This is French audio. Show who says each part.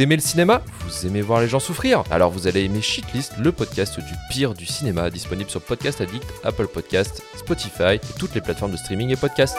Speaker 1: Vous aimez le cinéma Vous aimez voir les gens souffrir Alors vous allez aimer Shitlist, le podcast du pire du cinéma, disponible sur Podcast Addict, Apple Podcast, Spotify et toutes les plateformes de streaming et podcast.